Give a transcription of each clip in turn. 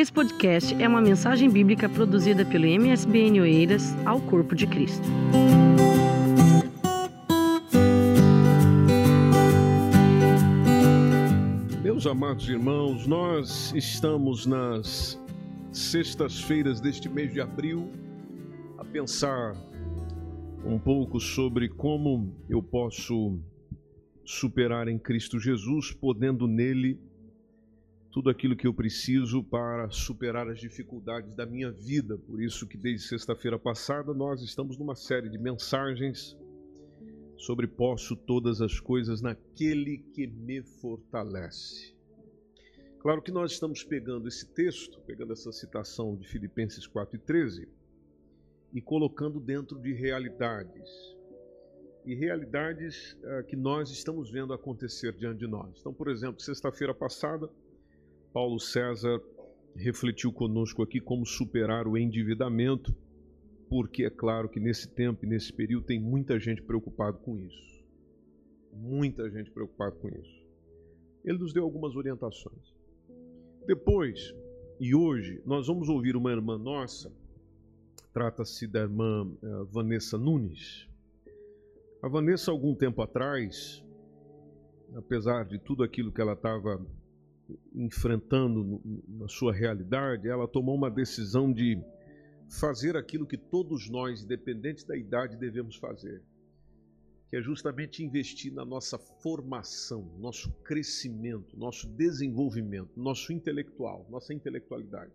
Esse podcast é uma mensagem bíblica produzida pelo MSBN Oeiras ao Corpo de Cristo. Meus amados irmãos, nós estamos nas sextas-feiras deste mês de abril a pensar um pouco sobre como eu posso superar em Cristo Jesus, podendo nele tudo aquilo que eu preciso para superar as dificuldades da minha vida. Por isso que desde sexta-feira passada nós estamos numa série de mensagens sobre posso todas as coisas naquele que me fortalece. Claro que nós estamos pegando esse texto, pegando essa citação de Filipenses 4 e 13 e colocando dentro de realidades. E realidades uh, que nós estamos vendo acontecer diante de nós. Então, por exemplo, sexta-feira passada, Paulo César refletiu conosco aqui como superar o endividamento, porque é claro que nesse tempo e nesse período tem muita gente preocupada com isso. Muita gente preocupada com isso. Ele nos deu algumas orientações. Depois, e hoje, nós vamos ouvir uma irmã nossa, trata-se da irmã uh, Vanessa Nunes. A Vanessa, algum tempo atrás, apesar de tudo aquilo que ela estava enfrentando na sua realidade, ela tomou uma decisão de fazer aquilo que todos nós, independente da idade, devemos fazer, que é justamente investir na nossa formação, nosso crescimento, nosso desenvolvimento, nosso intelectual, nossa intelectualidade.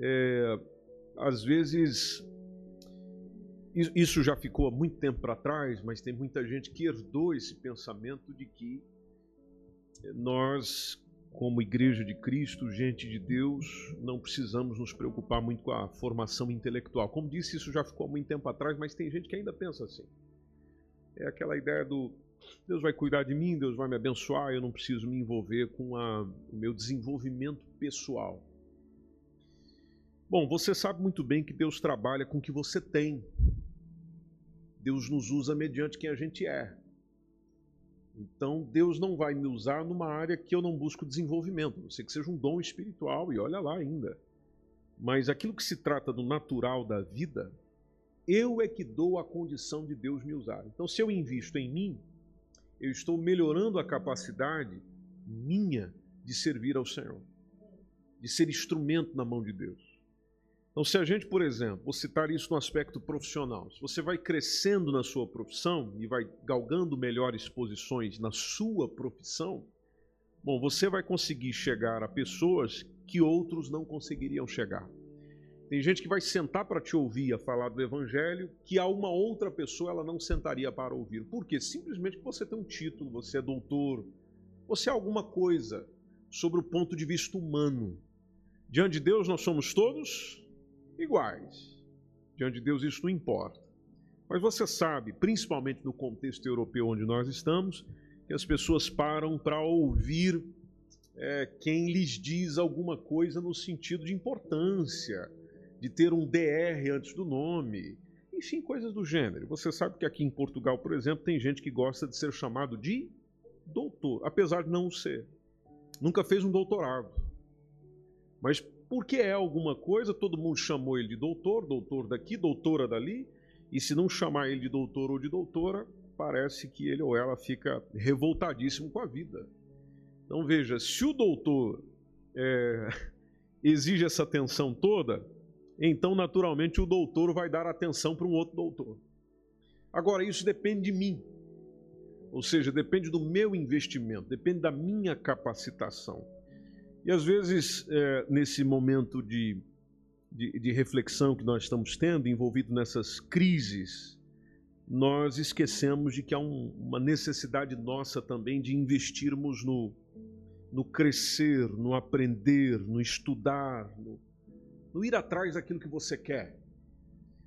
É, às vezes isso já ficou há muito tempo para trás, mas tem muita gente que herdou esse pensamento de que nós como igreja de Cristo, gente de Deus, não precisamos nos preocupar muito com a formação intelectual. Como disse, isso já ficou há muito tempo atrás, mas tem gente que ainda pensa assim. É aquela ideia do Deus vai cuidar de mim, Deus vai me abençoar, eu não preciso me envolver com a, o meu desenvolvimento pessoal. Bom, você sabe muito bem que Deus trabalha com o que você tem. Deus nos usa mediante quem a gente é. Então, Deus não vai me usar numa área que eu não busco desenvolvimento, não sei que seja um dom espiritual, e olha lá ainda. Mas aquilo que se trata do natural da vida, eu é que dou a condição de Deus me usar. Então, se eu invisto em mim, eu estou melhorando a capacidade minha de servir ao Senhor, de ser instrumento na mão de Deus. Então, se a gente, por exemplo, vou citar isso no aspecto profissional, se você vai crescendo na sua profissão e vai galgando melhores posições na sua profissão, bom, você vai conseguir chegar a pessoas que outros não conseguiriam chegar. Tem gente que vai sentar para te ouvir a falar do evangelho que a uma outra pessoa ela não sentaria para ouvir. Por quê? Simplesmente você tem um título, você é doutor, você é alguma coisa sobre o ponto de vista humano. Diante de Deus nós somos todos iguais. Diante de Deus isso não importa. Mas você sabe, principalmente no contexto europeu onde nós estamos, que as pessoas param para ouvir é, quem lhes diz alguma coisa no sentido de importância, de ter um DR antes do nome, enfim, coisas do gênero. Você sabe que aqui em Portugal, por exemplo, tem gente que gosta de ser chamado de doutor, apesar de não ser. Nunca fez um doutorado. Mas porque é alguma coisa, todo mundo chamou ele de doutor, doutor daqui, doutora dali, e se não chamar ele de doutor ou de doutora, parece que ele ou ela fica revoltadíssimo com a vida. Então veja, se o doutor é, exige essa atenção toda, então naturalmente o doutor vai dar atenção para um outro doutor. Agora, isso depende de mim, ou seja, depende do meu investimento, depende da minha capacitação. E às vezes, é, nesse momento de, de, de, reflexão que nós estamos tendo, envolvido nessas crises, nós esquecemos de que há um, uma necessidade nossa também de investirmos no, no crescer, no aprender, no estudar, no, no ir atrás daquilo que você quer.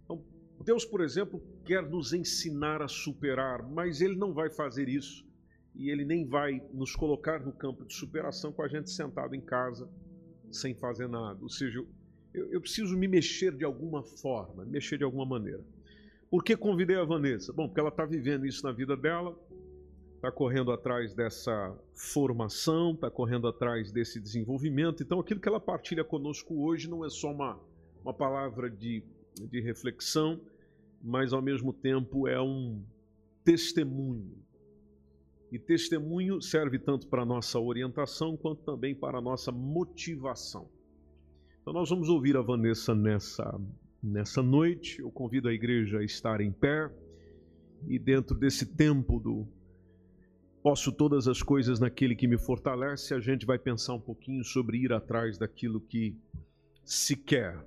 Então, Deus, por exemplo, quer nos ensinar a superar, mas Ele não vai fazer isso e ele nem vai nos colocar no campo de superação com a gente sentado em casa sem fazer nada. Ou seja, eu, eu preciso me mexer de alguma forma, mexer de alguma maneira. Por que convidei a Vanessa? Bom, porque ela está vivendo isso na vida dela. está correndo atrás dessa formação, está correndo atrás desse desenvolvimento. Então, aquilo que ela partilha conosco hoje não é só uma, uma palavra de, de reflexão, mas ao mesmo tempo é um testemunho. E testemunho serve tanto para a nossa orientação quanto também para a nossa motivação. Então, nós vamos ouvir a Vanessa nessa, nessa noite. Eu convido a igreja a estar em pé e dentro desse tempo do Posso todas as coisas naquele que me fortalece. A gente vai pensar um pouquinho sobre ir atrás daquilo que se quer.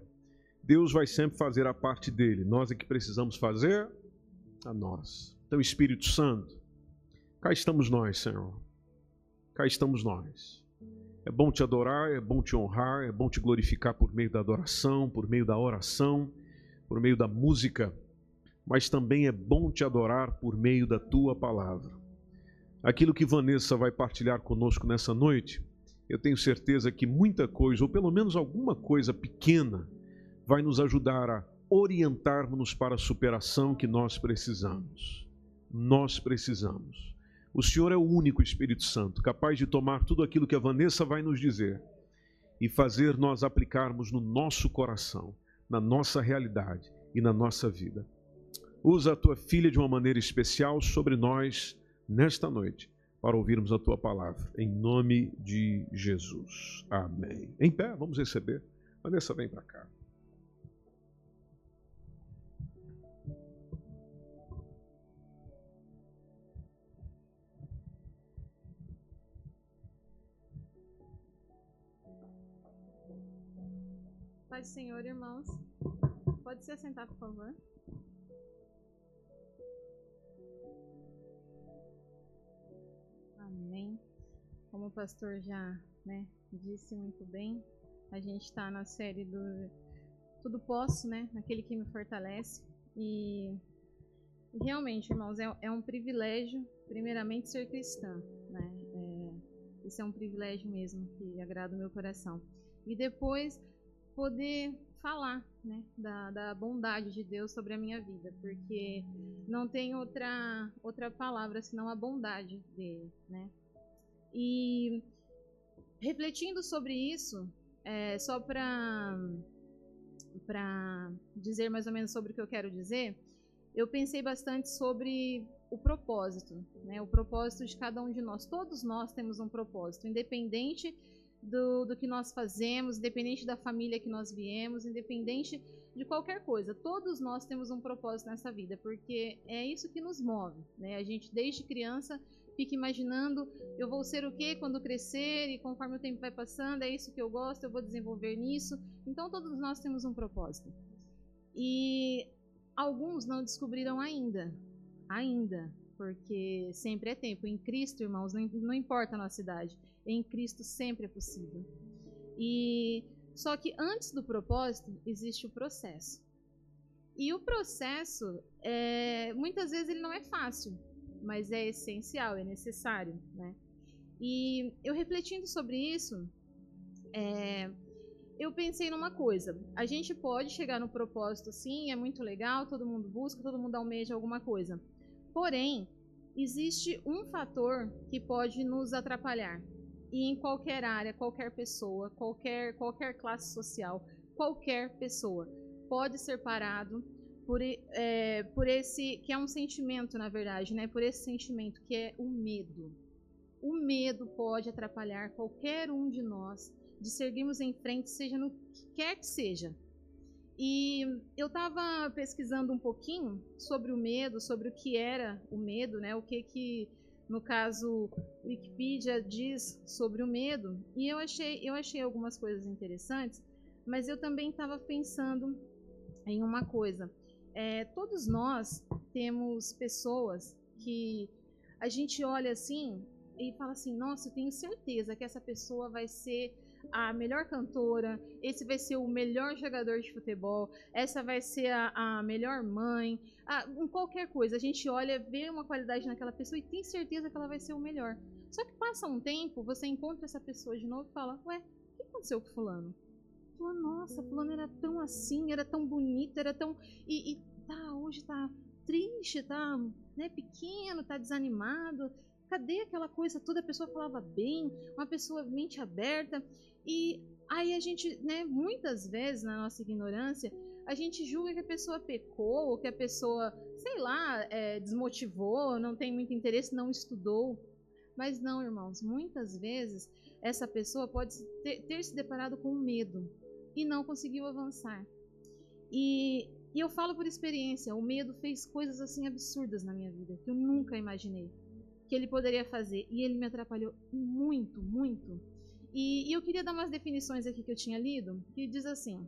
Deus vai sempre fazer a parte dele. Nós é que precisamos fazer a nós. Então, Espírito Santo, cá estamos nós, Senhor. Cá estamos nós. É bom te adorar, é bom te honrar, é bom te glorificar por meio da adoração, por meio da oração, por meio da música, mas também é bom te adorar por meio da tua palavra aquilo que Vanessa vai partilhar conosco nessa noite, eu tenho certeza que muita coisa, ou pelo menos alguma coisa pequena, vai nos ajudar a orientarmos para a superação que nós precisamos. Nós precisamos. O Senhor é o único Espírito Santo capaz de tomar tudo aquilo que a Vanessa vai nos dizer e fazer nós aplicarmos no nosso coração, na nossa realidade e na nossa vida. Usa a tua filha de uma maneira especial sobre nós nesta noite para ouvirmos a tua palavra. Em nome de Jesus. Amém. Em pé, vamos receber. Vanessa, vem para cá. Paz Senhor, irmãos. Pode se assentar, por favor. Amém. Como o pastor já né, disse muito bem, a gente está na série do Tudo Posso, né? Aquele que me fortalece. E realmente, irmãos, é, é um privilégio, primeiramente, ser cristã. Né? É, isso é um privilégio mesmo que agrada o meu coração. E depois poder falar né, da, da, bondade de Deus sobre a minha vida, porque não tem outra, outra palavra senão a bondade dele. Né? E refletindo sobre isso, é, só para dizer mais ou menos sobre o que eu quero dizer, eu pensei bastante sobre o propósito, né? o propósito de cada um de nós. Todos nós temos um propósito, independente do, do que nós fazemos, independente da família que nós viemos, independente de qualquer coisa. Todos nós temos um propósito nessa vida, porque é isso que nos move. Né? A gente, desde criança, fica imaginando: eu vou ser o que quando crescer, e conforme o tempo vai passando, é isso que eu gosto, eu vou desenvolver nisso. Então, todos nós temos um propósito. E alguns não descobriram ainda. Ainda. Porque sempre é tempo. Em Cristo, irmãos, não, importa a nossa idade em Cristo sempre é possível. E só que antes do propósito existe o processo. E o processo, é, muitas vezes ele não é fácil, mas é essencial, é necessário, né? E eu refletindo sobre isso, é, eu pensei numa coisa. A gente pode chegar no propósito, sim, é muito legal, todo mundo busca, todo mundo almeja alguma coisa. Porém, existe um fator que pode nos atrapalhar, e em qualquer área, qualquer pessoa, qualquer, qualquer classe social, qualquer pessoa pode ser parado por, é, por esse, que é um sentimento, na verdade, né? por esse sentimento que é o medo. O medo pode atrapalhar qualquer um de nós de seguirmos em frente, seja no que quer que seja. E eu estava pesquisando um pouquinho sobre o medo, sobre o que era o medo, né? O que que no caso, Wikipedia diz sobre o medo, e eu achei, eu achei algumas coisas interessantes, mas eu também estava pensando em uma coisa. É, todos nós temos pessoas que a gente olha assim e fala assim: nossa, eu tenho certeza que essa pessoa vai ser a melhor cantora, esse vai ser o melhor jogador de futebol, essa vai ser a, a melhor mãe, a, em qualquer coisa. A gente olha, vê uma qualidade naquela pessoa e tem certeza que ela vai ser o melhor. Só que passa um tempo, você encontra essa pessoa de novo e fala: Ué, o que aconteceu com Fulano? Fala, nossa, Fulano era tão assim, era tão bonito, era tão. E, e tá, hoje tá triste, tá né, pequeno, tá desanimado cadê aquela coisa toda? A pessoa falava bem, uma pessoa mente aberta. E aí a gente, né, muitas vezes, na nossa ignorância, a gente julga que a pessoa pecou, ou que a pessoa, sei lá, é, desmotivou, não tem muito interesse, não estudou. Mas não, irmãos, muitas vezes essa pessoa pode ter, ter se deparado com medo e não conseguiu avançar. E, e eu falo por experiência, o medo fez coisas assim absurdas na minha vida que eu nunca imaginei que ele poderia fazer e ele me atrapalhou muito, muito. E, e eu queria dar umas definições aqui que eu tinha lido, que diz assim: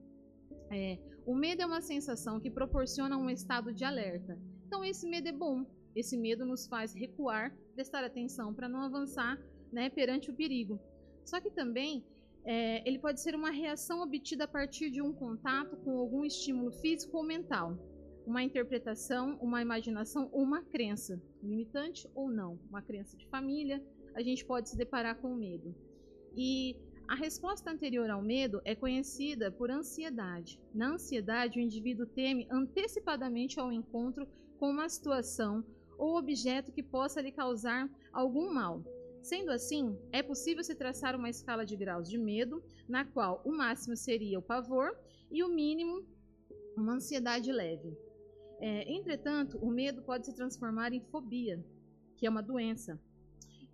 é, o medo é uma sensação que proporciona um estado de alerta. Então esse medo é bom. Esse medo nos faz recuar, prestar atenção para não avançar né, perante o perigo. Só que também é, ele pode ser uma reação obtida a partir de um contato com algum estímulo físico ou mental, uma interpretação, uma imaginação uma crença, limitante ou não, uma crença de família, a gente pode se deparar com o medo. E a resposta anterior ao medo é conhecida por ansiedade. Na ansiedade, o indivíduo teme antecipadamente ao encontro com uma situação ou objeto que possa lhe causar algum mal. Sendo assim, é possível se traçar uma escala de graus de medo, na qual o máximo seria o pavor e o mínimo uma ansiedade leve. É, entretanto, o medo pode se transformar em fobia, que é uma doença,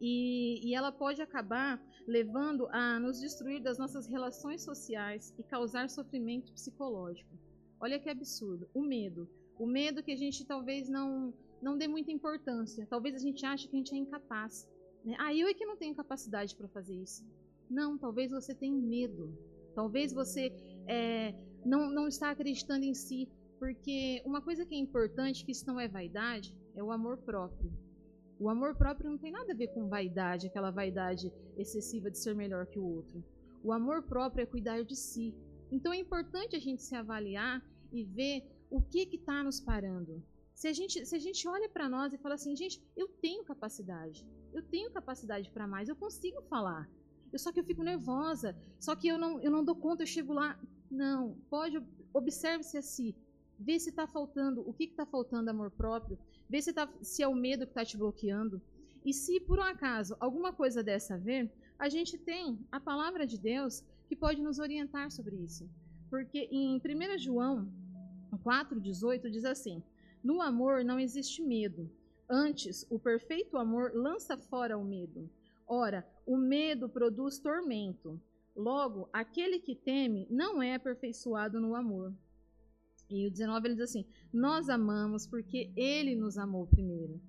e, e, ela pode acabar levando a nos destruir das nossas relações sociais e causar sofrimento psicológico. Olha que absurdo. O medo. O medo que a gente talvez não, não dê muita importância. Talvez a gente ache que a gente é incapaz. Né? Ah, eu é que não tenho capacidade para fazer isso. Não, talvez você tenha medo. Talvez você é, não, não está acreditando em si. Porque uma coisa que é importante, que isso não é vaidade, é o amor próprio. O amor próprio não tem nada a ver com vaidade, aquela vaidade excessiva de ser melhor que o outro. O amor próprio é cuidar de si. Então é importante a gente se avaliar e ver o que está nos parando. Se a gente, se a gente olha para nós e fala assim, gente, eu tenho capacidade, eu tenho capacidade para mais, eu consigo falar. Eu, só que eu fico nervosa, só que eu não, eu não dou conta, eu chego lá. Não, pode, observe-se a si. Vê se está faltando, o que está faltando amor próprio. Vê se, tá, se é o medo que está te bloqueando. E se por um acaso alguma coisa dessa ver, a gente tem a palavra de Deus que pode nos orientar sobre isso. Porque em 1 João 4,18 diz assim: No amor não existe medo, Antes, o perfeito amor lança fora o medo. Ora, o medo produz tormento. Logo, aquele que teme não é aperfeiçoado no amor. E o 19 ele diz assim: Nós amamos porque ele nos amou primeiro.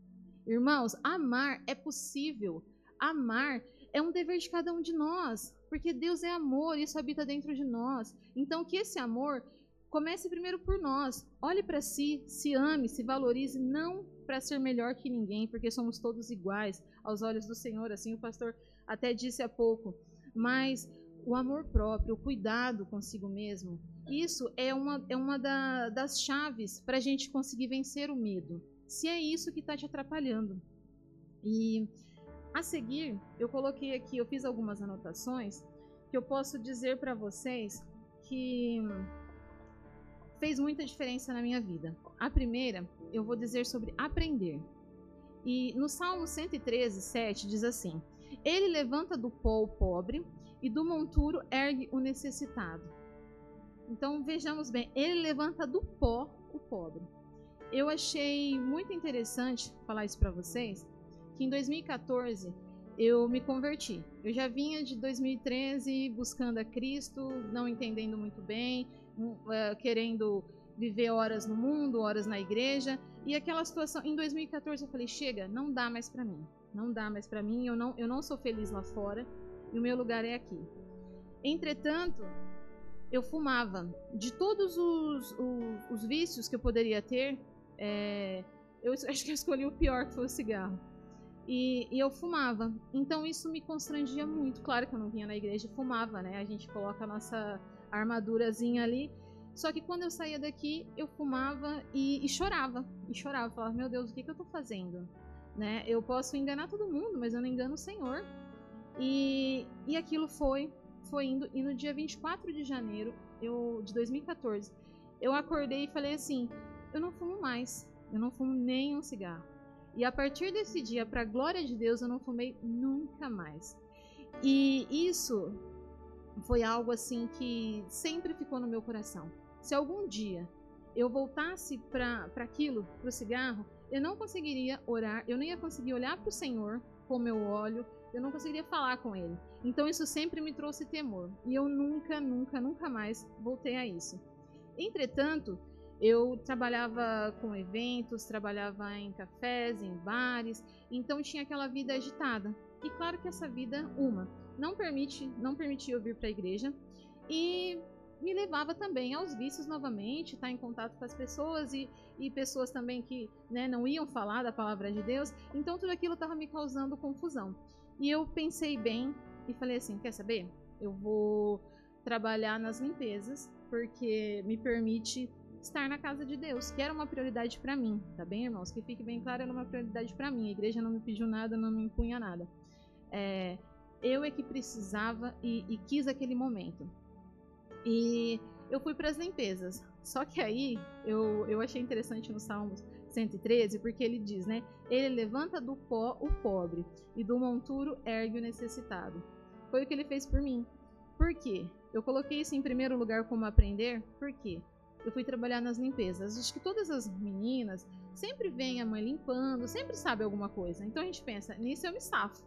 Irmãos, amar é possível. Amar é um dever de cada um de nós, porque Deus é amor, isso habita dentro de nós. Então, que esse amor comece primeiro por nós. Olhe para si, se ame, se valorize, não para ser melhor que ninguém, porque somos todos iguais aos olhos do Senhor, assim o pastor até disse há pouco. Mas o amor próprio, o cuidado consigo mesmo, isso é uma, é uma da, das chaves para a gente conseguir vencer o medo. Se é isso que está te atrapalhando. E a seguir, eu coloquei aqui, eu fiz algumas anotações que eu posso dizer para vocês que fez muita diferença na minha vida. A primeira eu vou dizer sobre aprender. E no Salmo 113, 7 diz assim: Ele levanta do pó o pobre e do monturo ergue o necessitado. Então vejamos bem, ele levanta do pó o pobre. Eu achei muito interessante falar isso para vocês, que em 2014 eu me converti. Eu já vinha de 2013 buscando a Cristo, não entendendo muito bem, uh, querendo viver horas no mundo, horas na igreja. E aquela situação, em 2014 eu falei, chega, não dá mais para mim. Não dá mais para mim, eu não, eu não sou feliz lá fora e o meu lugar é aqui. Entretanto, eu fumava. De todos os, os, os vícios que eu poderia ter, é, eu acho que eu escolhi o pior, que foi o cigarro. E, e, eu fumava. Então isso me constrangia muito. Claro que eu não vinha na igreja e fumava, né? A gente coloca a nossa armadurazinha ali só que quando eu saía daqui, eu fumava e, e chorava. E chorava, falava, meu Deus, o que, que eu tô fazendo? Né? Eu posso enganar todo mundo, mas eu não engano o Senhor. E, e aquilo foi, foi indo. E no dia 24 de janeiro eu, de 2014, eu acordei e falei assim: eu não fumo mais. Eu não fumo nem um cigarro. E a partir desse dia, para a glória de Deus, eu não fumei nunca mais. E isso foi algo assim que sempre ficou no meu coração. Se algum dia eu voltasse para aquilo, para o cigarro, eu não conseguiria orar, eu não ia conseguir olhar para o Senhor como eu olho, eu não conseguiria falar com Ele. Então isso sempre me trouxe temor. E eu nunca, nunca, nunca mais voltei a isso. Entretanto, eu trabalhava com eventos, trabalhava em cafés, em bares, então tinha aquela vida agitada. E claro que essa vida, uma, não permite, não permitia eu vir para a igreja e me levava também aos vícios novamente, estar tá em contato com as pessoas e, e pessoas também que né, não iam falar da palavra de Deus. Então tudo aquilo estava me causando confusão. E eu pensei bem e falei assim: quer saber? Eu vou trabalhar nas limpezas porque me permite estar na casa de Deus, que era uma prioridade para mim, tá bem, irmãos? Que fique bem claro, era uma prioridade para mim. A igreja não me pediu nada, não me impunha nada. É, eu é que precisava e, e quis aquele momento. E eu fui para as limpezas. Só que aí eu, eu achei interessante no Salmos 113, porque ele diz, né? Ele levanta do pó o pobre e do monturo ergue o necessitado. Foi o que ele fez por mim. Por quê? Eu coloquei isso em primeiro lugar como aprender, por quê? Eu fui trabalhar nas limpezas. Acho que todas as meninas sempre veem a mãe limpando, sempre sabe alguma coisa. Então a gente pensa, nisso eu me safo.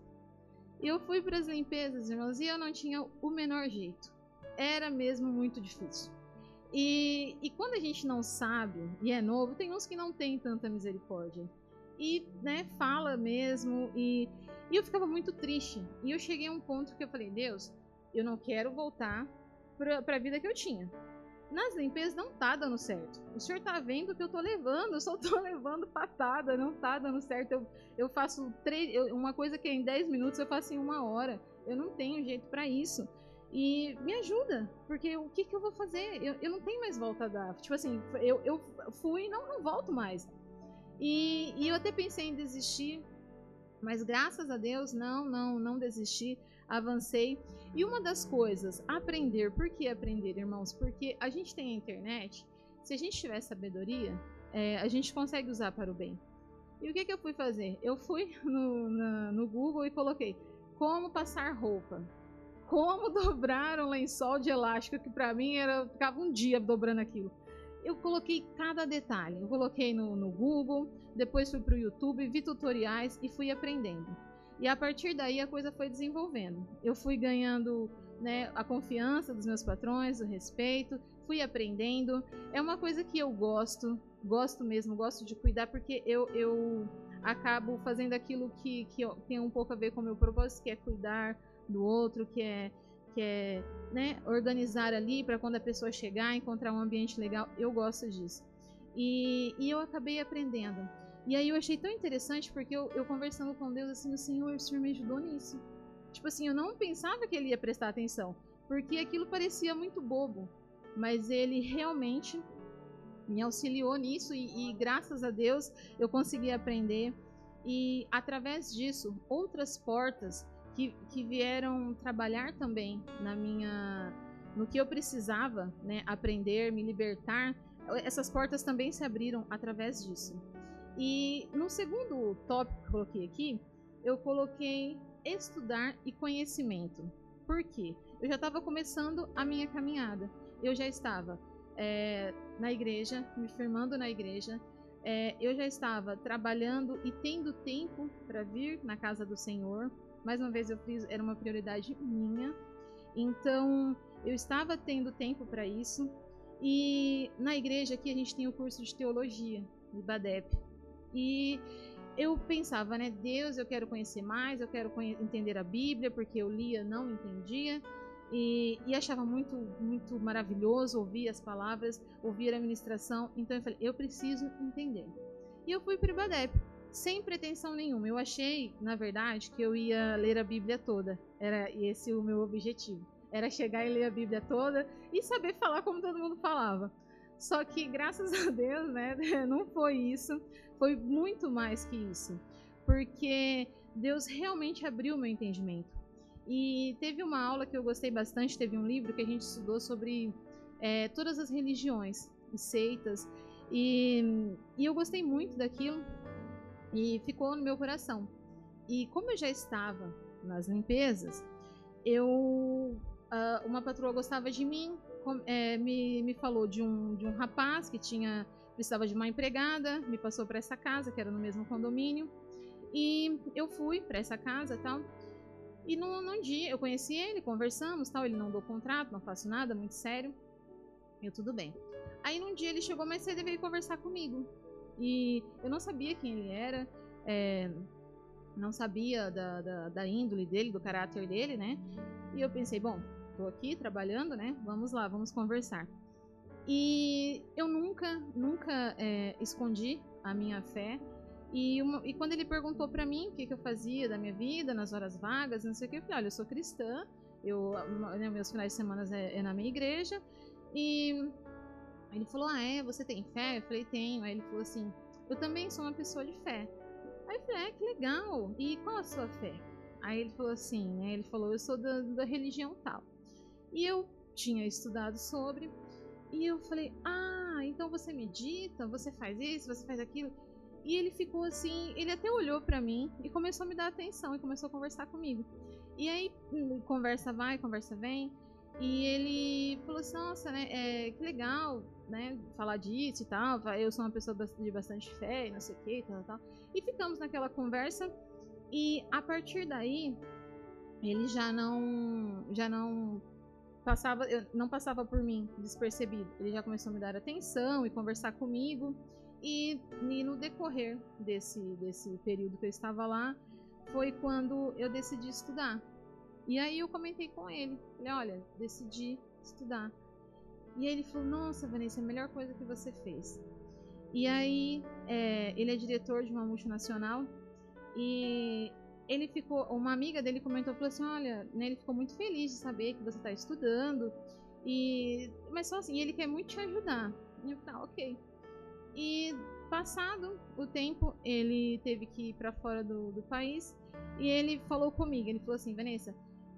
E eu fui para as limpezas, irmãos, e eu não tinha o menor jeito era mesmo muito difícil. E, e quando a gente não sabe e é novo, tem uns que não tem tanta misericórdia. E né, fala mesmo, e, e eu ficava muito triste. E eu cheguei a um ponto que eu falei: Deus, eu não quero voltar para a vida que eu tinha. Nas limpezas não tá dando certo. O senhor tá vendo que eu tô levando, eu só tô levando patada, não tá dando certo. Eu, eu faço eu, uma coisa que é em 10 minutos eu faço em uma hora. Eu não tenho jeito para isso. E me ajuda, porque o que, que eu vou fazer? Eu, eu não tenho mais volta a dar. Tipo assim, eu, eu fui e não, não volto mais. E, e eu até pensei em desistir, mas graças a Deus, não, não, não desisti, avancei. E uma das coisas, aprender. Por que aprender, irmãos? Porque a gente tem a internet, se a gente tiver sabedoria, é, a gente consegue usar para o bem. E o que, que eu fui fazer? Eu fui no, na, no Google e coloquei como passar roupa como dobrar um lençol de elástico, que para mim era ficava um dia dobrando aquilo. Eu coloquei cada detalhe. Eu coloquei no, no Google, depois fui para o YouTube, vi tutoriais e fui aprendendo. E a partir daí a coisa foi desenvolvendo. Eu fui ganhando né, a confiança dos meus patrões, o respeito, fui aprendendo. É uma coisa que eu gosto, gosto mesmo, gosto de cuidar, porque eu, eu acabo fazendo aquilo que, que tem um pouco a ver com o meu propósito, que é cuidar, do outro, que é que é né, organizar ali para quando a pessoa chegar, encontrar um ambiente legal. Eu gosto disso. E, e eu acabei aprendendo. E aí eu achei tão interessante porque eu, eu conversando com Deus assim, o Senhor, o Senhor me ajudou nisso. Tipo assim, eu não pensava que ele ia prestar atenção, porque aquilo parecia muito bobo, mas ele realmente me auxiliou nisso e, e graças a Deus eu consegui aprender. E através disso, outras portas que, que vieram trabalhar também na minha no que eu precisava né, aprender, me libertar, essas portas também se abriram através disso. E no segundo tópico que eu coloquei aqui, eu coloquei estudar e conhecimento. Por quê? Eu já estava começando a minha caminhada. Eu já estava é, na igreja, me firmando na igreja. É, eu já estava trabalhando e tendo tempo para vir na casa do Senhor mais uma vez eu fiz, era uma prioridade minha. Então, eu estava tendo tempo para isso. E na igreja aqui a gente tem o curso de teologia, de Badep. E eu pensava, né, Deus, eu quero conhecer mais, eu quero entender a Bíblia, porque eu lia, não entendia. E, e, achava muito, muito maravilhoso ouvir as palavras, ouvir a ministração. Então eu falei, eu preciso entender. E eu fui para o Badep sem pretensão nenhuma. Eu achei, na verdade, que eu ia ler a Bíblia toda. Era esse o meu objetivo. Era chegar e ler a Bíblia toda e saber falar como todo mundo falava. Só que, graças a Deus, né, não foi isso. Foi muito mais que isso. Porque Deus realmente abriu meu entendimento. E teve uma aula que eu gostei bastante, teve um livro que a gente estudou sobre é, todas as religiões e seitas. E, e eu gostei muito daquilo E ficou no meu coração. E como eu já estava nas limpezas, eu uh, uma patroa gostava de mim, é, me, me falou de um, de um rapaz que tinha precisava de uma empregada, me passou para essa casa que era no mesmo condomínio e eu fui para essa casa tal. E num, num, dia eu conheci ele, conversamos tal. Ele não deu contrato, não faço nada, muito sério. Eu tudo bem. Aí num dia ele chegou mais cedo e veio conversar comigo. E eu não sabia quem ele era, é, não sabia da, da, da, índole dele, do caráter dele, né? E eu pensei, bom, tô aqui trabalhando, né? Vamos lá, vamos conversar. E eu nunca, nunca é, escondi a minha fé. E, uma, e quando ele perguntou para mim o que, que, eu fazia da minha vida nas horas vagas, não sei o que, eu falei, olha, eu sou cristã, eu, meus finais de semana é, é na minha igreja. E ele falou: Ah, é? Você tem fé? Eu falei: Tenho. Aí ele falou assim: Eu também sou uma pessoa de fé. Aí eu falei: É, que legal. E qual a sua fé? Aí ele falou assim: né? Ele falou: Eu sou da, da religião tal. E eu tinha estudado sobre. E eu falei: Ah, então você medita, você faz isso, você faz aquilo. E ele ficou assim, ele até olhou para mim e começou a me dar atenção e começou a conversar comigo. E aí, hum, conversa vai, conversa vem. E ele falou assim: Nossa, né? É, que legal, né? Falar disso e tal. Eu sou uma pessoa de bastante fé e não sei o que, tal, tal. E ficamos naquela conversa. E a partir daí, ele já não, já não passava, não passava por mim despercebido. Ele já começou a me dar atenção e conversar comigo. E, e no decorrer desse, desse período que eu estava lá, foi quando eu decidi estudar. E aí eu comentei com ele, falei, olha, decidi estudar. E aí ele falou, nossa, Vanessa, é a melhor coisa que você fez. E aí é, ele é diretor de uma multinacional e ele ficou, uma amiga dele comentou, falou assim, olha, né, ele ficou muito feliz de saber que você está estudando e mas só assim, ele quer muito te ajudar. E eu falei, ah, ok. E passado o tempo, ele teve que ir para fora do, do país e ele falou comigo, ele falou assim, Vanessa,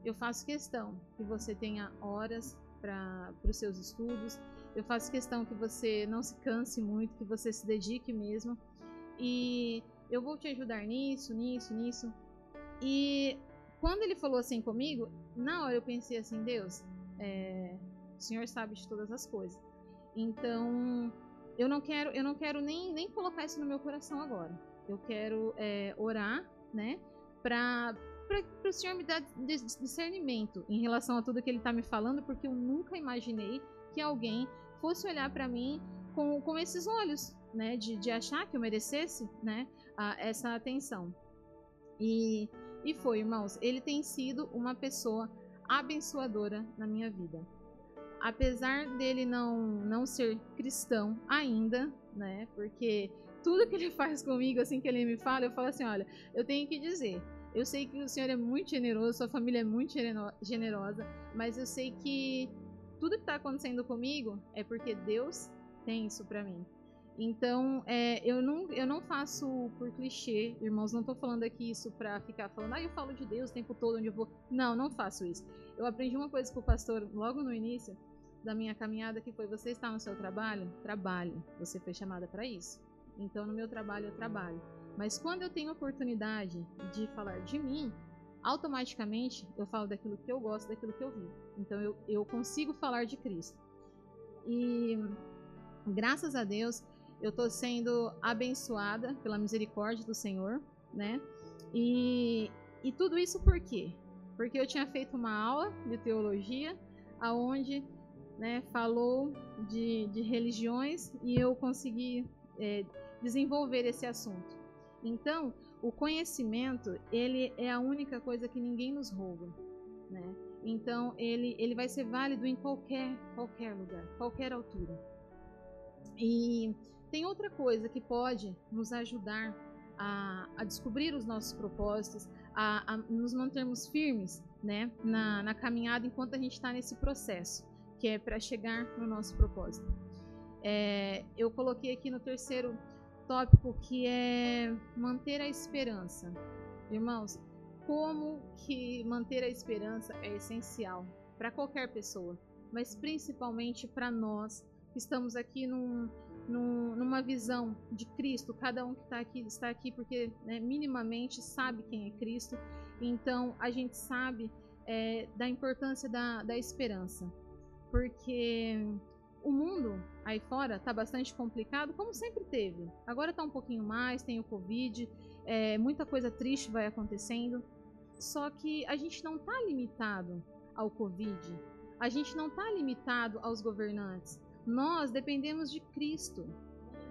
eu faço questão que você tenha horas para os seus estudos. Eu faço questão que você não se canse muito, que você se dedique mesmo. E eu vou te ajudar nisso, nisso, nisso. E quando ele falou assim comigo, na hora eu pensei assim, Deus, é, o Senhor sabe de todas as coisas. Então, eu não quero, eu não quero nem, nem colocar isso no meu coração agora. Eu quero é, orar, né, para para o Senhor me dar discernimento em relação a tudo que Ele está me falando, porque eu nunca imaginei que alguém fosse olhar para mim com, com esses olhos, né, de, de achar que eu merecesse, né, a, essa atenção. E, e foi, irmãos, ele tem sido uma pessoa abençoadora na minha vida. Apesar dele não, não ser cristão ainda, né, porque tudo que ele faz comigo, assim que ele me fala, eu falo assim, olha, eu tenho que dizer, eu sei que o Senhor é muito generoso, sua família é muito generosa, mas eu sei que tudo que está acontecendo comigo é porque Deus tem isso para mim. Então, é, eu, não, eu não faço por clichê, irmãos, não estou falando aqui isso para ficar falando, ah, eu falo de Deus o tempo todo onde eu vou. Não, não faço isso. Eu aprendi uma coisa com o pastor logo no início da minha caminhada, que foi, você está no seu trabalho? Trabalhe. Você foi chamada para isso. Então, no meu trabalho, eu trabalho. Mas quando eu tenho oportunidade de falar de mim, automaticamente eu falo daquilo que eu gosto, daquilo que eu vivo. Então eu, eu consigo falar de Cristo. E graças a Deus eu estou sendo abençoada pela misericórdia do Senhor, né? E, e tudo isso por quê? Porque eu tinha feito uma aula de teologia aonde né, falou de, de religiões e eu consegui é, desenvolver esse assunto. Então, o conhecimento, ele é a única coisa que ninguém nos rouba, né? Então, ele, ele vai ser válido em qualquer, qualquer lugar, qualquer altura. E tem outra coisa que pode nos ajudar a, a descobrir os nossos propósitos, a, a nos mantermos firmes né, na, na caminhada enquanto a gente está nesse processo, que é para chegar no nosso propósito. É, eu coloquei aqui no terceiro tópico que é manter a esperança. Irmãos, como que manter a esperança é essencial para qualquer pessoa, mas principalmente para nós que estamos aqui num, num, numa visão de Cristo. Cada um que está aqui está aqui porque né, minimamente sabe quem é Cristo. Então a gente sabe é, da importância da, da esperança, porque o mundo aí fora está bastante complicado, como sempre teve. Agora está um pouquinho mais, tem o Covid, é, muita coisa triste vai acontecendo. Só que a gente não está limitado ao Covid, a gente não está limitado aos governantes. Nós dependemos de Cristo.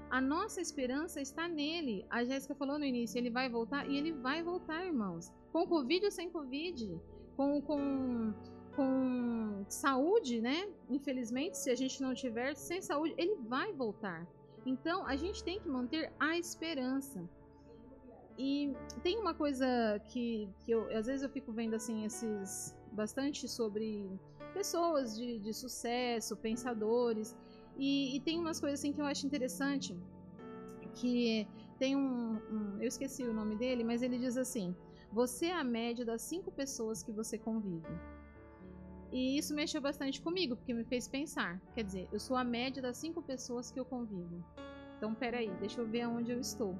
A nossa esperança está nele. A Jéssica falou no início, ele vai voltar e ele vai voltar, irmãos. Com Covid ou sem Covid, com, com, com saúde, né? Infelizmente, se a gente não tiver sem saúde, ele vai voltar. Então, a gente tem que manter a esperança. E tem uma coisa que, que eu, às vezes eu fico vendo assim esses bastante sobre pessoas de, de sucesso, pensadores, e, e, tem umas coisas assim que eu acho interessante, que tem um, um, eu esqueci o nome dele, mas ele diz assim: você é a média das cinco pessoas que você convive. E isso mexeu bastante comigo, porque me fez pensar. Quer dizer, eu sou a média das cinco pessoas que eu convivo. Então, peraí, deixa eu ver aonde eu estou.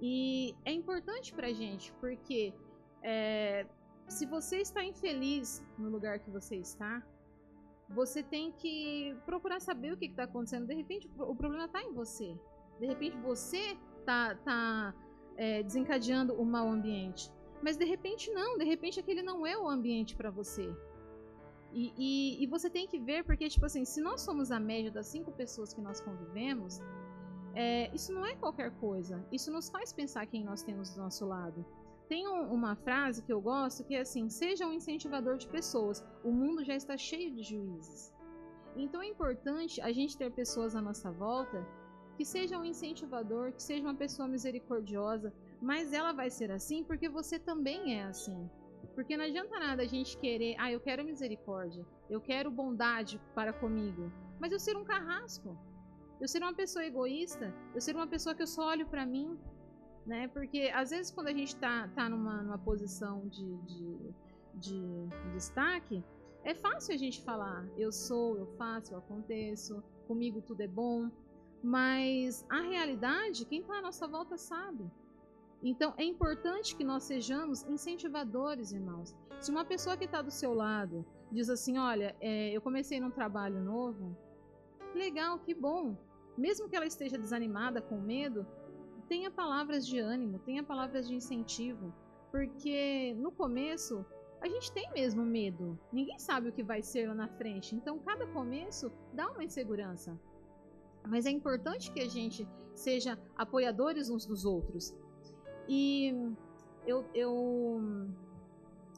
E é importante pra gente, porque é, se você está infeliz no lugar que você está, você tem que procurar saber o que está acontecendo. De repente, o problema está em você. De repente, você está tá, é, desencadeando o mau ambiente. Mas de repente, não. De repente, aquele não é o ambiente para você. E, e, e, você tem que ver, porque, tipo assim, se nós somos a média das cinco pessoas que nós convivemos, é, isso não é qualquer coisa. Isso nos faz pensar quem nós temos do nosso lado. Tem um, uma frase que eu gosto que é assim: seja um incentivador de pessoas. O mundo já está cheio de juízes. Então é importante a gente ter pessoas à nossa volta que seja um incentivador, que seja uma pessoa misericordiosa, mas ela vai ser assim porque você também é assim. Porque não adianta nada a gente querer, ah, eu quero misericórdia, eu quero bondade para comigo, mas eu ser um carrasco, eu ser uma pessoa egoísta, eu ser uma pessoa que eu só olho para mim, né? Porque às vezes quando a gente está tá numa, numa posição de, de, de, de destaque, é fácil a gente falar, eu sou, eu faço, eu aconteço, comigo tudo é bom, mas a realidade, quem está à nossa volta sabe. Então é importante que nós sejamos incentivadores, irmãos. Se uma pessoa que está do seu lado diz assim: Olha, é, eu comecei num trabalho novo, legal, que bom. Mesmo que ela esteja desanimada, com medo, tenha palavras de ânimo, tenha palavras de incentivo, porque no começo a gente tem mesmo medo. Ninguém sabe o que vai ser lá na frente. Então, cada começo dá uma insegurança. Mas é importante que a gente seja apoiadores uns dos outros. E eu, eu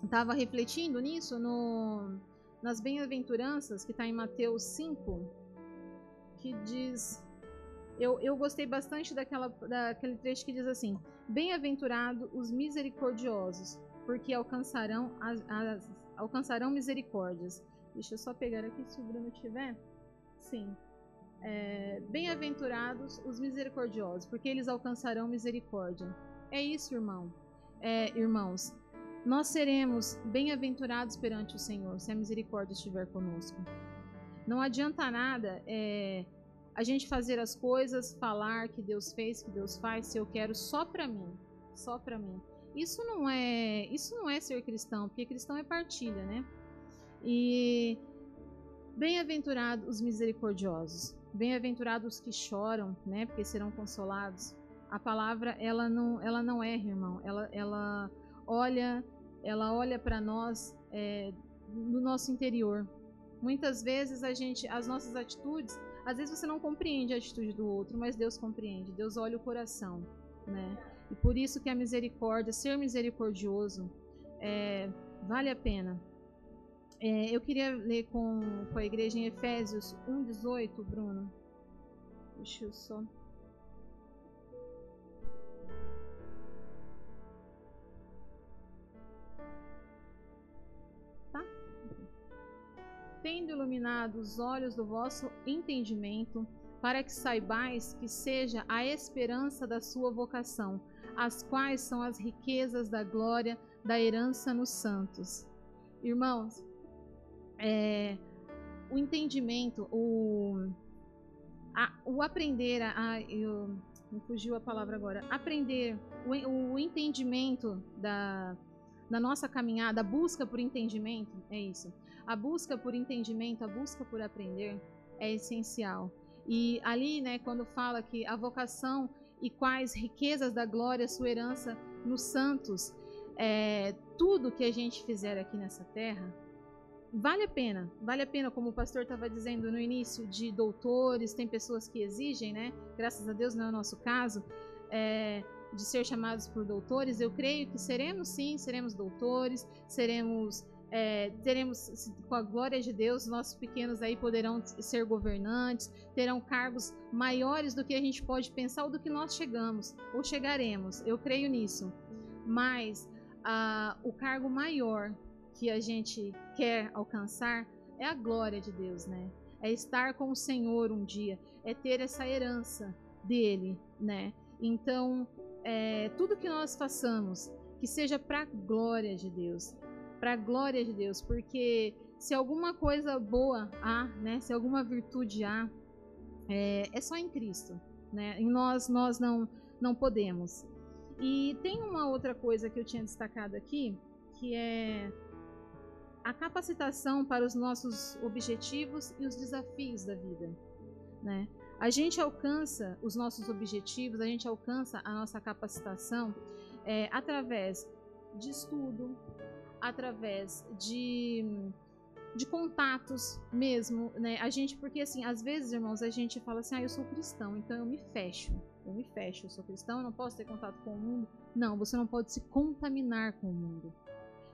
estava refletindo nisso no, nas bem-aventuranças que está em Mateus 5, que diz eu, eu gostei bastante daquela, daquele trecho que diz assim: Bem-aventurado os misericordiosos, porque alcançarão, as, as, alcançarão misericórdias. Deixa eu só pegar aqui se o Bruno tiver. Sim. É, Bem-aventurados os misericordiosos, porque eles alcançarão misericórdia. É isso, irmão. É, irmãos, nós seremos bem-aventurados perante o Senhor se a misericórdia estiver conosco. Não adianta nada é, a gente fazer as coisas, falar que Deus fez, que Deus faz, se eu quero só para mim, só para mim. Isso não é, isso não é ser cristão, porque cristão é partilha, né? E bem-aventurados os misericordiosos, bem-aventurados os que choram, né? Porque serão consolados. A palavra ela não, ela não erra, irmão. Ela, ela olha, ela olha para nós é, no nosso interior. Muitas vezes a gente, as nossas atitudes às vezes você não compreende a atitude do outro, mas Deus compreende. Deus olha o coração, né? E por isso que a misericórdia, ser misericordioso, é, vale a pena. É, eu queria ler com, com a igreja em Efésios 1,18, Bruno. Deixa eu só. Tendo iluminado os olhos do vosso entendimento, para que saibais que seja a esperança da sua vocação, as quais são as riquezas da glória da herança nos santos. Irmãos, é, o entendimento, o, a, o aprender, a, a, eu, me fugiu a palavra agora, aprender, o, o entendimento da, da nossa caminhada, a busca por entendimento, é isso. A busca por entendimento, a busca por aprender é essencial. E ali, né, quando fala que a vocação e quais riquezas da glória, sua herança nos santos, é, tudo que a gente fizer aqui nessa terra, vale a pena, vale a pena, como o pastor estava dizendo no início, de doutores, tem pessoas que exigem, né? Graças a Deus não é o nosso caso, é, de ser chamados por doutores. Eu creio que seremos sim, seremos doutores, seremos. É, teremos, com a glória de Deus, nossos pequenos aí poderão ser governantes, terão cargos maiores do que a gente pode pensar ou do que nós chegamos ou chegaremos. Eu creio nisso. Mas o cargo maior que a gente quer alcançar é a glória de Deus, né? É estar com o Senhor um dia, é ter essa herança dele, né? Então, é, tudo que nós façamos, que seja para a glória de Deus, para a glória de Deus, porque se alguma coisa boa há, né? Se alguma virtude há, é, é só em Cristo, né? Em nós, nós não não podemos. E tem uma outra coisa que eu tinha destacado aqui, que é a capacitação para os nossos objetivos e os desafios da vida, né? A gente alcança os nossos objetivos, a gente alcança a nossa capacitação é, através de estudo, através de, de contatos mesmo, né? A gente, porque assim, às vezes, irmãos, a gente fala assim, ah, eu sou cristão, então eu me fecho, eu me fecho, eu sou cristão, eu não posso ter contato com o mundo. Não, você não pode se contaminar com o mundo.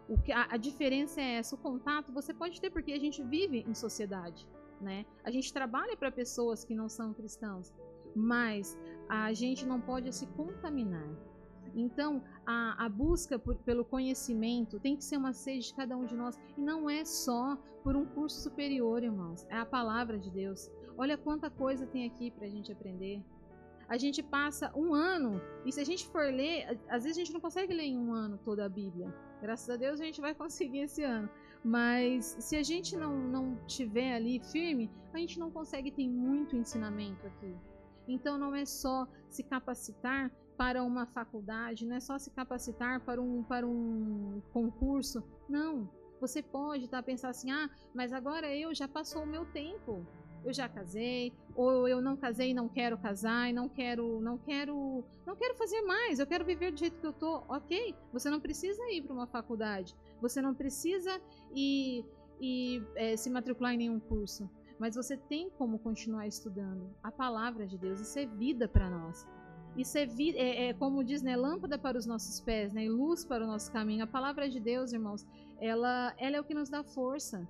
O que, a, a diferença é essa, o contato você pode ter porque a gente vive em sociedade, né? A gente trabalha para pessoas que não são cristãos, mas a gente não pode se contaminar. Então, a, a busca por, pelo conhecimento tem que ser uma sede de cada um de nós. E não é só por um curso superior, irmãos. É a palavra de Deus. Olha quanta coisa tem aqui para a gente aprender. A gente passa um ano, e se a gente for ler, às vezes a gente não consegue ler em um ano toda a Bíblia. Graças a Deus a gente vai conseguir esse ano. Mas se a gente não, não tiver ali firme, a gente não consegue ter muito ensinamento aqui. Então não é só se capacitar para uma faculdade, não é só se capacitar para um, para um concurso. Não. Você pode tá, pensar assim, ah, mas agora eu já passou o meu tempo eu já casei, ou eu não casei não quero casar, não quero, não quero, não quero fazer mais, eu quero viver do jeito que eu tô. OK? Você não precisa ir para uma faculdade, você não precisa ir, ir é, se matricular em nenhum curso, mas você tem como continuar estudando a palavra de Deus, isso é vida para nós. Isso é, é, é, como diz, né, lâmpada para os nossos pés, né, e luz para o nosso caminho. A palavra de Deus, irmãos, ela, ela é o que nos dá força.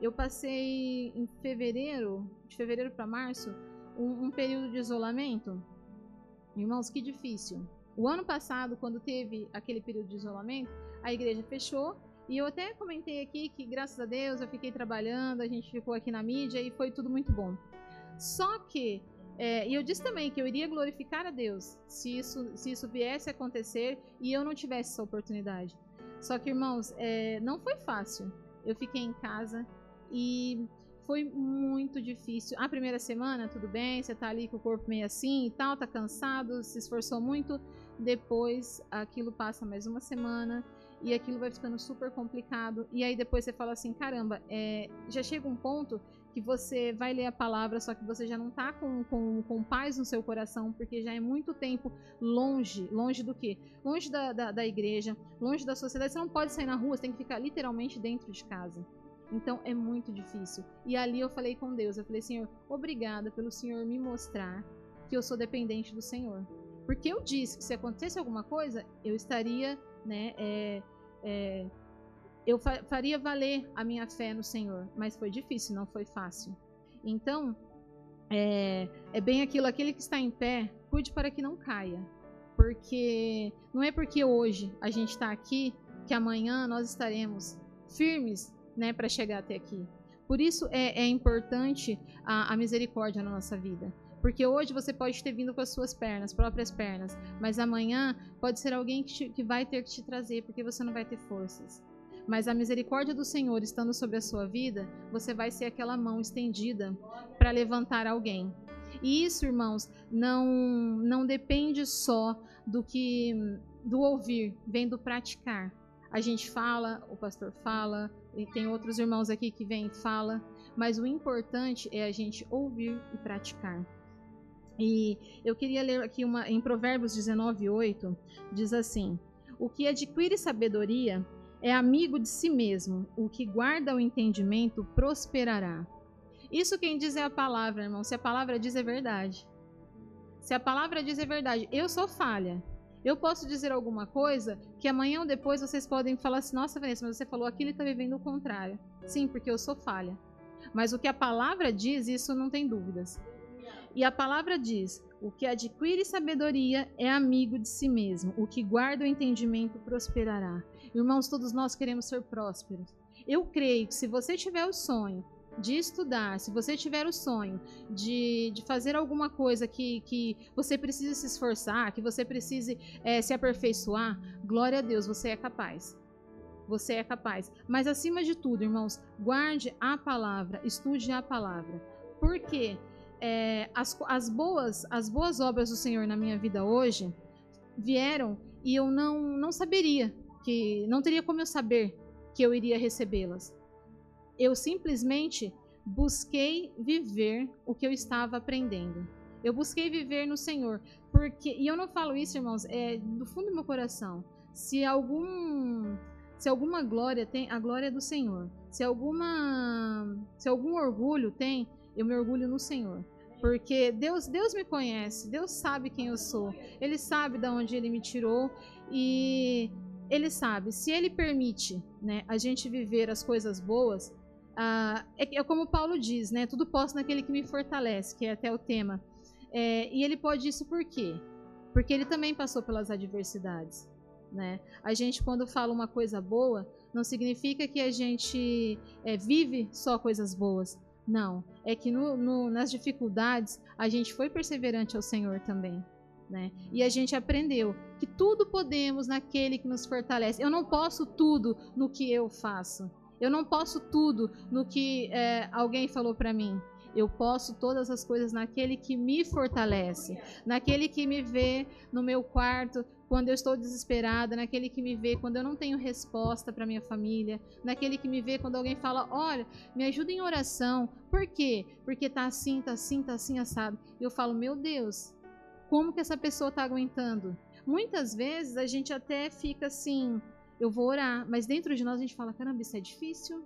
Eu passei em fevereiro, de fevereiro para março, um, um período de isolamento. Irmãos, que difícil. O ano passado, quando teve aquele período de isolamento, a igreja fechou e eu até comentei aqui que, graças a Deus, eu fiquei trabalhando, a gente ficou aqui na mídia e foi tudo muito bom. Só que, é, e eu disse também que eu iria glorificar a Deus se isso, se isso viesse a acontecer e eu não tivesse essa oportunidade. Só que, irmãos, é, não foi fácil. Eu fiquei em casa, e foi muito difícil. A primeira semana, tudo bem, você tá ali com o corpo meio assim e tal, tá cansado, se esforçou muito. Depois, aquilo passa mais uma semana e aquilo vai ficando super complicado. E aí depois você fala assim: caramba, é, já chega um ponto que você vai ler a palavra, só que você já não tá com, com, com paz no seu coração, porque já é muito tempo longe. Longe do quê? Longe da, da, da igreja, longe da sociedade. Você não pode sair na rua, você tem que ficar literalmente dentro de casa. Então é muito difícil. E ali eu falei com Deus, eu falei, Senhor, obrigada pelo Senhor me mostrar que eu sou dependente do Senhor. Porque eu disse que se acontecesse alguma coisa, eu estaria, né, é, é, eu fa faria valer a minha fé no Senhor. Mas foi difícil, não foi fácil. Então, é, é bem aquilo, aquele que está em pé, cuide para que não caia. Porque não é porque hoje a gente está aqui que amanhã nós estaremos firmes né, para chegar até aqui. Por isso é, é importante a, a, misericórdia na nossa vida. Porque hoje você pode ter vindo com as suas pernas, próprias pernas, mas amanhã pode ser alguém que, te, que vai ter que te trazer, porque você não vai ter forças. Mas a misericórdia do Senhor estando sobre a sua vida, você vai ser aquela mão estendida para levantar alguém. E isso, irmãos, não não depende só do que do ouvir, vem do praticar. A gente fala, o pastor fala, e tem outros irmãos aqui que vêm e fala, mas o importante é a gente ouvir e praticar. E eu queria ler aqui uma em Provérbios 19:8, diz assim: O que adquire sabedoria é amigo de si mesmo, o que guarda o entendimento prosperará. Isso quem diz é a palavra, irmão. Se a palavra diz é verdade. Se a palavra diz é verdade, eu sou falha. Eu posso dizer alguma coisa que amanhã ou depois vocês podem falar assim: nossa, Vanessa, mas você falou aquilo e está vivendo o contrário. Sim, porque eu sou falha. Mas o que a palavra diz, isso não tem dúvidas. E a palavra diz: o que adquire sabedoria é amigo de si mesmo, o que guarda o entendimento prosperará. Irmãos, todos nós queremos ser prósperos. Eu creio que se você tiver o sonho de estudar, se você tiver o sonho de, de fazer alguma coisa que, que você precise se esforçar, que você precise é, se aperfeiçoar, glória a Deus, você é capaz. Você é capaz. Mas acima de tudo, irmãos, guarde a palavra, estude a palavra. Porque é, as, as, boas, as boas obras do Senhor na minha vida hoje vieram e eu não, não saberia, que não teria como eu saber que eu iria recebê-las eu simplesmente busquei viver o que eu estava aprendendo. Eu busquei viver no Senhor, porque e eu não falo isso, irmãos, é do fundo do meu coração. Se algum se alguma glória tem, a glória é do Senhor. Se alguma se algum orgulho tem, eu me orgulho no Senhor. Porque Deus, Deus me conhece, Deus sabe quem eu sou. Ele sabe de onde ele me tirou e ele sabe, se ele permite, né, a gente viver as coisas boas, ah, é, é, como Paulo diz, né? Tudo posso naquele que me fortalece, que é até o tema. É, e ele pode isso por quê? Porque ele também passou pelas adversidades. Né? A gente, quando fala uma coisa boa, não significa que a gente é, vive só coisas boas. Não. É que no, no, nas dificuldades a gente foi perseverante ao Senhor também. Né? E a gente aprendeu que tudo podemos naquele que nos fortalece. Eu não posso tudo no que eu faço. Eu não posso tudo no que é, alguém falou para mim. Eu posso todas as coisas naquele que me fortalece, naquele que me vê no meu quarto quando eu estou desesperada, naquele que me vê quando eu não tenho resposta para minha família, naquele que me vê quando alguém fala: "Olha, me ajuda em oração". Por quê? Porque tá assim, tá assim, tá assim assado. Eu falo: "Meu Deus, como que essa pessoa está aguentando?" Muitas vezes a gente até fica assim, eu vou orar. Mas dentro de nós a gente fala: caramba, isso é difícil.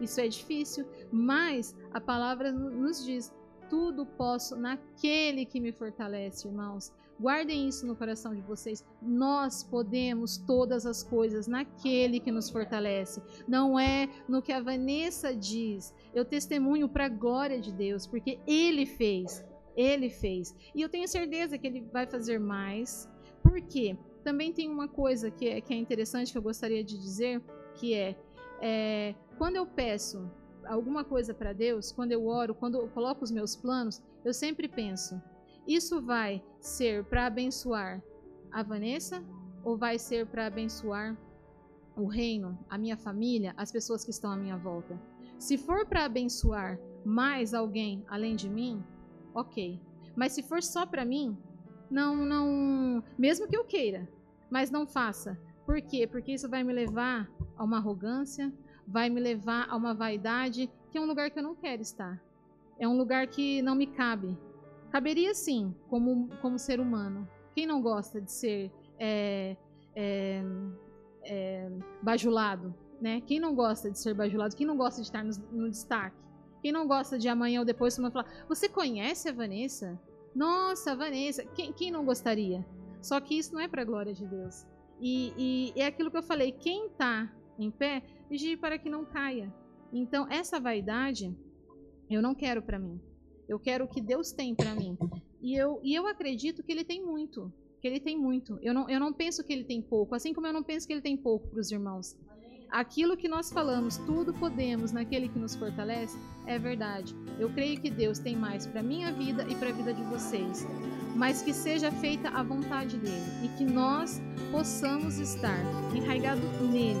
Isso é difícil. Mas a palavra nos diz: tudo posso naquele que me fortalece, irmãos. Guardem isso no coração de vocês. Nós podemos todas as coisas naquele que nos fortalece. Não é no que a Vanessa diz. Eu testemunho para a glória de Deus, porque Ele fez. Ele fez. E eu tenho certeza que Ele vai fazer mais. Por quê? Também tem uma coisa que é, que é interessante que eu gostaria de dizer, que é, é quando eu peço alguma coisa para Deus, quando eu oro, quando eu coloco os meus planos, eu sempre penso: isso vai ser para abençoar a Vanessa ou vai ser para abençoar o reino, a minha família, as pessoas que estão à minha volta? Se for para abençoar mais alguém além de mim, ok. Mas se for só para mim, não, não, mesmo que eu queira, mas não faça. Por quê? Porque isso vai me levar a uma arrogância, vai me levar a uma vaidade, que é um lugar que eu não quero estar. É um lugar que não me cabe. Caberia sim, como, como ser humano. Quem não gosta de ser é, é, é, bajulado? Né? Quem não gosta de ser bajulado? Quem não gosta de estar no, no destaque? Quem não gosta de amanhã ou depois uma falar, você conhece a Vanessa? Nossa, Vanessa, quem, quem não gostaria? Só que isso não é para a glória de Deus. E, e, é aquilo que eu falei: quem está em pé, vigie para que não caia. Então, essa vaidade, eu não quero para mim. Eu quero o que Deus tem para mim. E eu, e eu acredito que Ele tem muito. Que Ele tem muito. Eu não, eu não penso que Ele tem pouco. Assim como eu não penso que Ele tem pouco para os irmãos aquilo que nós falamos, tudo podemos naquele que nos fortalece, é verdade. Eu creio que Deus tem mais para minha vida e para a vida de vocês, mas que seja feita a vontade dele e que nós possamos estar enraigados nele,